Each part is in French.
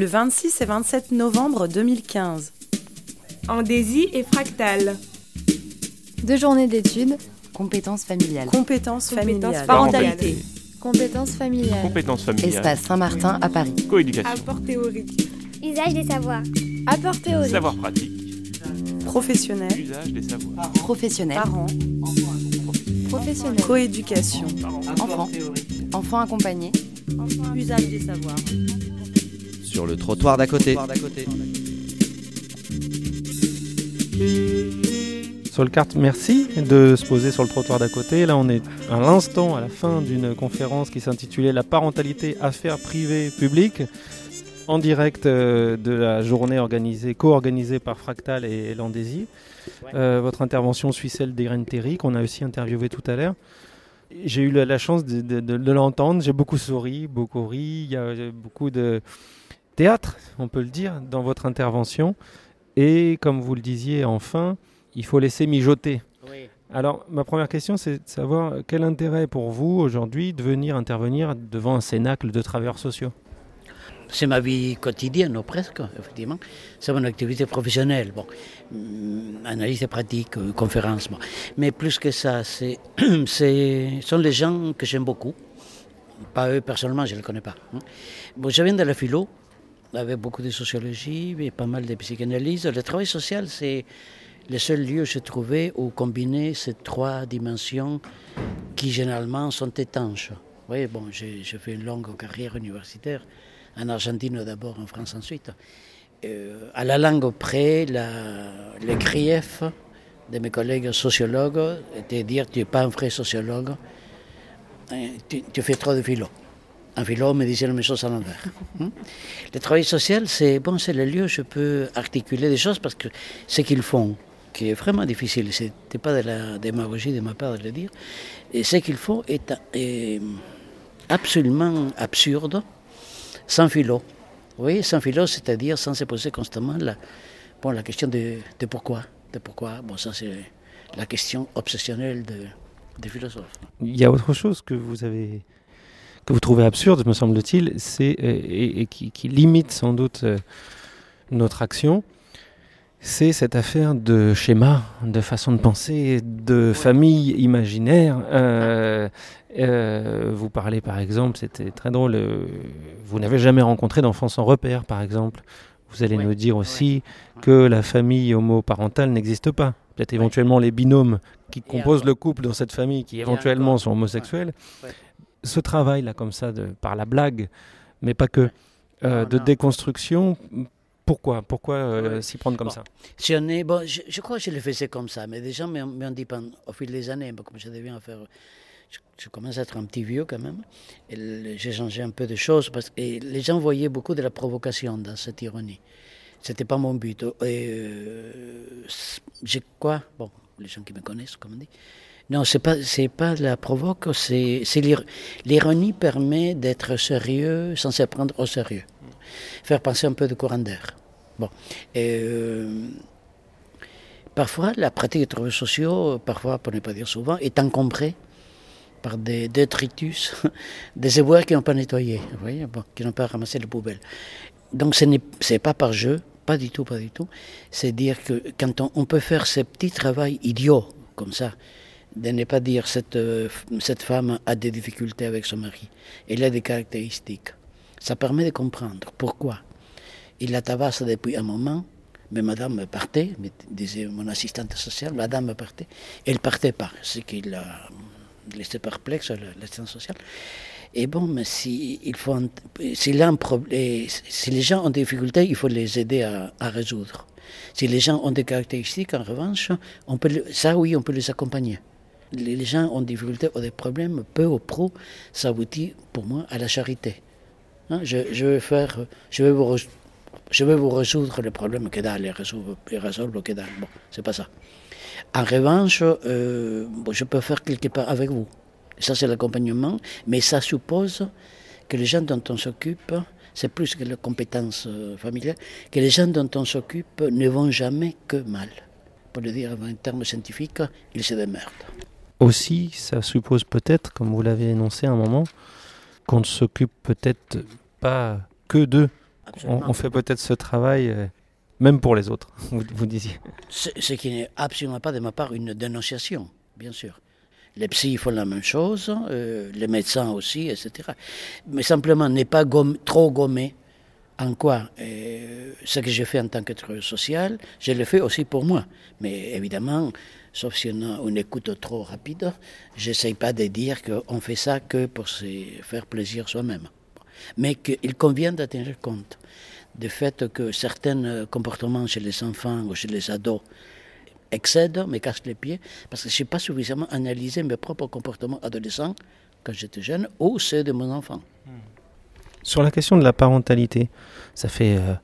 le 26 et 27 novembre 2015. Andésie et Fractal. Deux journées d'études. Compétences familiales. Compétences familiales. Parentalité. Compétences familiales. Compétences familiales. Espace Saint-Martin à Paris. Coéducation. Apport théorique. Usage des savoirs. Apport théorique. Savoir pratique. Professionnels. Usage des savoirs. Professionnels. Parents. Professionnels. Coéducation. Enfants. Enfants accompagnés. Usage des savoirs. Sur le trottoir d'à côté. Solcart, merci de se poser sur le trottoir d'à côté. Là, on est à l'instant, à la fin d'une conférence qui s'intitulait La parentalité, affaires privées publiques, en direct euh, de la journée organisée, co-organisée par Fractal et Landésie. Euh, votre intervention suit celle d'Irène Terry, qu'on a aussi interviewé tout à l'heure. J'ai eu la, la chance de, de- de- de l'entendre. J'ai beaucoup souri, beaucoup ri. Il y a euh, beaucoup de théâtre, on peut le dire, dans votre intervention. Et comme vous le disiez, enfin, il faut laisser mijoter. Alors, ma première question, c'est de savoir quel intérêt pour vous aujourd'hui de venir intervenir devant un cénacle de travailleurs sociaux? C'est ma vie quotidienne, ou presque, effectivement. C'est mon activité professionnelle. Bon, Hum, analyse pratique, euh, conférence. bon. Mais plus que ça, c'est, c'est, ce sont les gens que j'aime beaucoup. Pas eux personnellement, je ne les connais pas. hein. Bon, je viens de la philo, avec beaucoup de sociologie et pas mal de psychanalyse. Le travail social, c'est le seul lieu, je trouvais, où combiner ces trois dimensions qui généralement sont étanches. Oui, bon, j'ai j'ai fait une longue carrière universitaire, en Argentine d'abord, en France ensuite. Euh, à la langue près, la- le grief de mes collègues sociologues était de dire tu n'es pas un vrai sociologue, hein, tu fais trop de philo. Un philo me disait la même chose à l'envers. Le travail social, c'est bon, le lieu où je peux articuler des choses parce que ce qu'ils font, qui est vraiment difficile, ce n'était pas de la démagogie de ma part de le dire, et ce qu'ils font est, est absolument absurde, sans philo. Oui, sans philo, c'est-à-dire sans se poser constamment la, bon, la question de, de pourquoi. De pourquoi. Bon, ça, c'est la question obsessionnelle de, des philosophes. Il y a autre chose que vous avez que vous trouvez absurde, me semble-t-il, c'est euh, et, et qui, qui limite sans doute euh, notre action, c'est cette affaire de schéma, de façon de penser, de famille imaginaire. Euh, euh, vous parlez par exemple, c'était très drôle, euh, vous n'avez jamais rencontré d'enfant sans repère, par exemple. Vous allez Ouais, nous dire aussi que la famille homoparentale n'existe pas. Peut-être éventuellement les binômes qui composent le couple dans cette famille qui éventuellement encore. sont homosexuels. Ce travail-là, comme ça, de, par la blague, mais pas que, euh, Non, de déconstruction, pourquoi? Pourquoi euh, s'y prendre comme Bon. ça? Si on est, bon, je, je crois que je le faisais comme ça, mais des gens m'ont dit pendant- au fil des années, comme je deviens faire, je, je commence à être un petit vieux quand même, j'ai changé un peu de choses, parce que les gens voyaient beaucoup de la provocation dans cette ironie. C'était pas mon but. Et, euh, c- je crois, bon, les gens qui me connaissent, comme on dit, non, c'est pas, c'est pas la provoque, c'est, c'est l'ir- l'ironie permet d'être sérieux sans se prendre au sérieux. Faire passer un peu de courant d'air. Bon. Euh, parfois, la pratique des travaux sociaux, parfois, pour ne pas dire souvent, est encombrée par des détritus, des éboueurs qui n'ont pas nettoyé, qui n'ont pas ramassé les poubelles. Donc ce n'est pas par jeu, pas du tout, pas du tout. C'est dire que quand on, on peut faire ce petit travail idiot, comme ça, de ne pas dire cette, euh, cette femme a des difficultés avec son mari, elle a des caractéristiques. Ça permet de comprendre pourquoi. Il la tabasse depuis un moment, mais madame partait, disait mon assistante sociale, madame partait. Elle partait pas, ce qui l'a laissé perplexe, l'assistante sociale. Et bon, mais si, il faut, problème, si les gens ont des difficultés, il faut les aider à, à résoudre. Si les gens ont des caractéristiques, en revanche, on peut, ça oui, on peut les accompagner. Les gens ont des difficultés ou des problèmes, peu ou prou, ça aboutit pour moi à la charité. Hein, je, je vais faire, je vais vous, je vais vous résoudre les problèmes que dalle et résoudre, et résolve que dalle. Bon, c'est pas ça. En revanche, euh, je peux faire quelque part avec vous. Ça, c'est l'accompagnement, mais ça suppose que les gens dont on s'occupe, c'est plus que la compétence euh, familiale, que les gens dont on s'occupe ne vont jamais que mal. Pour le dire en termes scientifiques, ils se démerdent. Aussi, ça suppose peut-être, comme vous l'avez énoncé à un moment, qu'on ne s'occupe peut-être pas que d'eux, on, fait peut-être ce travail euh, même pour les autres, vous, vous disiez. Ce, ce qui n'est absolument pas de ma part une dénonciation, bien sûr. Les psys font la même chose, euh, les médecins aussi, etc. Mais simplement, n'est pas trop gommé. En quoi Euh, Ce que je fais en tant travailleur social, je le fais aussi pour moi. Mais évidemment, sauf si on a une écoute trop rapide, j'essaye pas de dire qu'on fait ça que pour se faire plaisir soi-même. Mais qu'il convient de tenir compte du fait que certains euh, comportements chez les enfants ou chez les ados excèdent, me cassent les pieds, parce que je n'ai pas suffisamment analysé mes propres comportements adolescents quand j'étais jeune ou ceux de mon enfant. Sur la question de la parentalité, ça fait euh,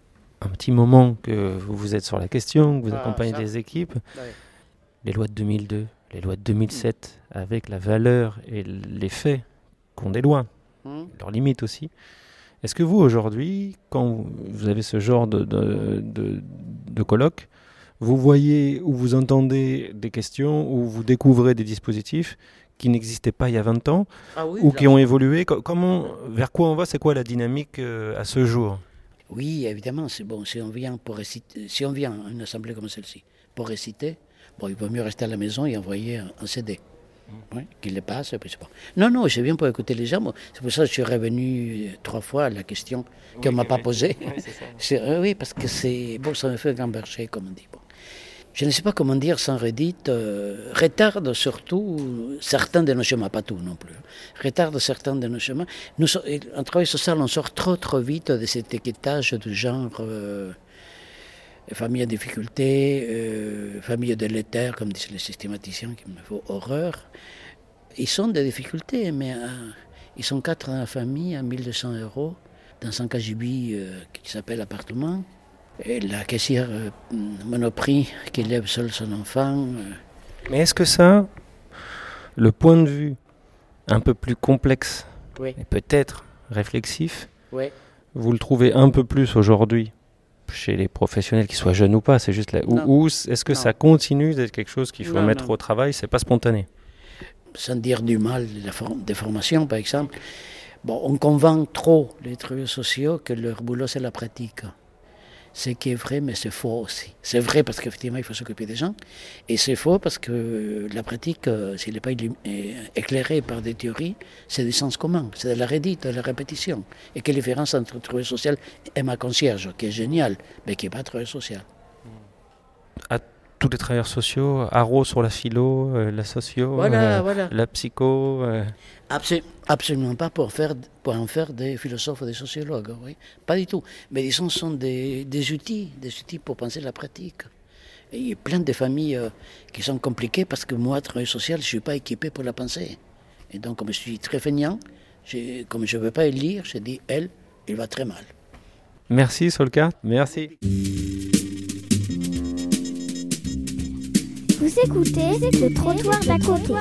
un petit moment que vous vous êtes sur la question, que vous Ah, accompagnez ça. des équipes. Ouais. Les lois de 2002, les lois de 2007, avec la valeur et les faits qu'ont des lois, Hmm? leurs limites aussi. Est-ce que vous, aujourd'hui, quand vous avez ce genre de, de, de- de colloque, vous voyez ou vous entendez des questions ou vous découvrez des dispositifs qui n'existaient pas il y a 20 ans Ah oui, ou qui ont évolué? Co- Comment, vers quoi on va? C'est quoi la dynamique euh, à ce jour? Oui, évidemment, c'est bon. Si on vient pour réciter, si on vient à une assemblée comme celle-ci pour réciter, bon, il vaut mieux rester à la maison et envoyer un, un CD. Oui, qu'il le passe, et puis c'est bon. Non, non, je viens pour écouter les gens. C'est pour ça que je suis revenu euh, trois fois à la question qu'on ne m'a pas posée. C'est- euh, oui, parce que c'est. Bon, ça me fait gamberger, comme on dit. Bon. Je ne sais pas comment dire sans redite. euh, retarde surtout certains de nos chemins, pas tout non plus. Retarde certains de nos chemins. Nous, en travail social, on sort trop trop vite de cet étiquetage du genre euh, famille en difficulté, euh, famille délétère, comme disent les systématiciens, qui me font horreur. Ils sont des difficultés, mais euh, ils sont quatre dans la famille à 1200 euros dans un KGB euh, qui s'appelle appartement. Et la caissière euh, Monoprix qui élève seul son enfant. Mais est-ce que ça, le point de vue un peu plus complexe oui, et peut-être réflexif, oui. vous le trouvez un peu plus aujourd'hui chez les professionnels, qu'ils soient jeunes ou pas C'est juste là. Ou, est-ce que Non. ça continue d'être quelque chose qu'il faut Non, mettre non. au travail? C'est pas spontané. sans dire du mal de la for- des formations, par exemple, bon, on convainc trop les travailleurs sociaux que leur boulot, c'est la pratique. Ce qui est vrai, mais c'est faux aussi. C'est vrai parce qu'effectivement, il faut s'occuper des gens, et c'est faux parce que la pratique, euh, s'il n'est pas euh, éclairé par des théories, c'est du sens commun, c'est de la redite, de la répétition. Et quelle différence entre travailleur social et ma concierge, qui est génial, mais qui n'est pas travailleur social. Tous les travailleurs sociaux, Haro sur la philo, euh, la socio, Voilà, euh, voilà. la psycho. euh, Absol- absolument pas pour, faire, pour en faire des philosophes ou des sociologues, oui. Pas du tout. Mais disons, ce sont des, des outils, des outils pour penser la pratique. Et il y a plein de familles qui sont compliquées parce que moi, travailleur social, je ne suis pas équipé pour la penser. Et donc, comme je suis très feignant, comme je ne veux pas lire, je dis, elle, il va très mal. Merci Solka, merci. Vous écoutez le trottoir d'à côté.